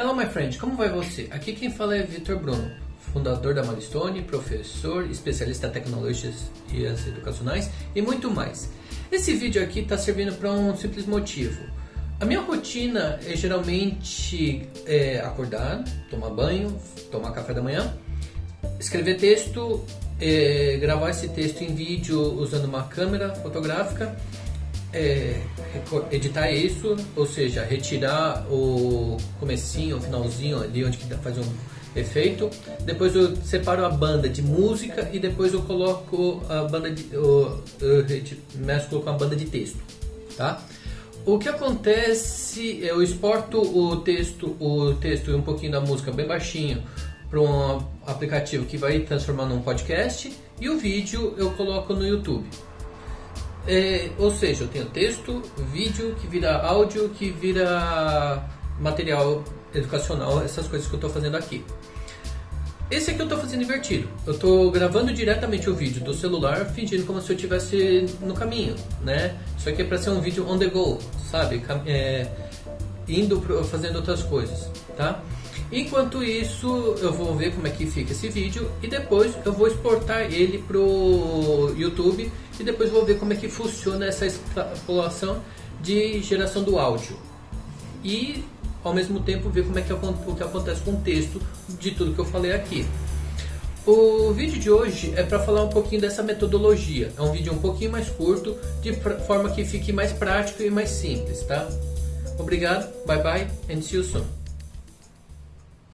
Hello, my friend, como vai você? Aqui quem fala é Vitor Bruno, fundador da Milestone, professor, especialista em tecnologias educacionais e muito mais. Esse vídeo aqui está servindo para um simples motivo. A minha rotina é geralmente é, acordar, tomar banho, tomar café da manhã, escrever texto, é, gravar esse texto em vídeo usando uma câmera fotográfica é, editar isso, ou seja, retirar o comecinho, o finalzinho ali onde faz um efeito. Depois eu separo a banda de música e depois eu coloco a banda de eu mesclo com a banda de texto, tá? O que acontece, eu exporto o texto, o texto e um pouquinho da música bem baixinho para um aplicativo que vai transformar num podcast e o vídeo eu coloco no YouTube. É, ou seja, eu tenho texto, vídeo, que vira áudio, que vira material educacional, essas coisas que eu estou fazendo aqui. Esse aqui eu estou fazendo invertido. Eu estou gravando diretamente o vídeo do celular, fingindo como se eu estivesse no caminho, né? Isso aqui é para ser um vídeo on the go, sabe? É, indo pro, fazendo outras coisas, tá? Enquanto isso, eu vou ver como é que fica esse vídeo e depois eu vou exportar ele pro YouTube e depois vou ver como é que funciona essa extrapolação de geração do áudio. E ao mesmo tempo ver como é que o que acontece com o texto de tudo que eu falei aqui. O vídeo de hoje é para falar um pouquinho dessa metodologia. É um vídeo um pouquinho mais curto, de forma que fique mais prático e mais simples, tá? Obrigado, bye bye and see you soon.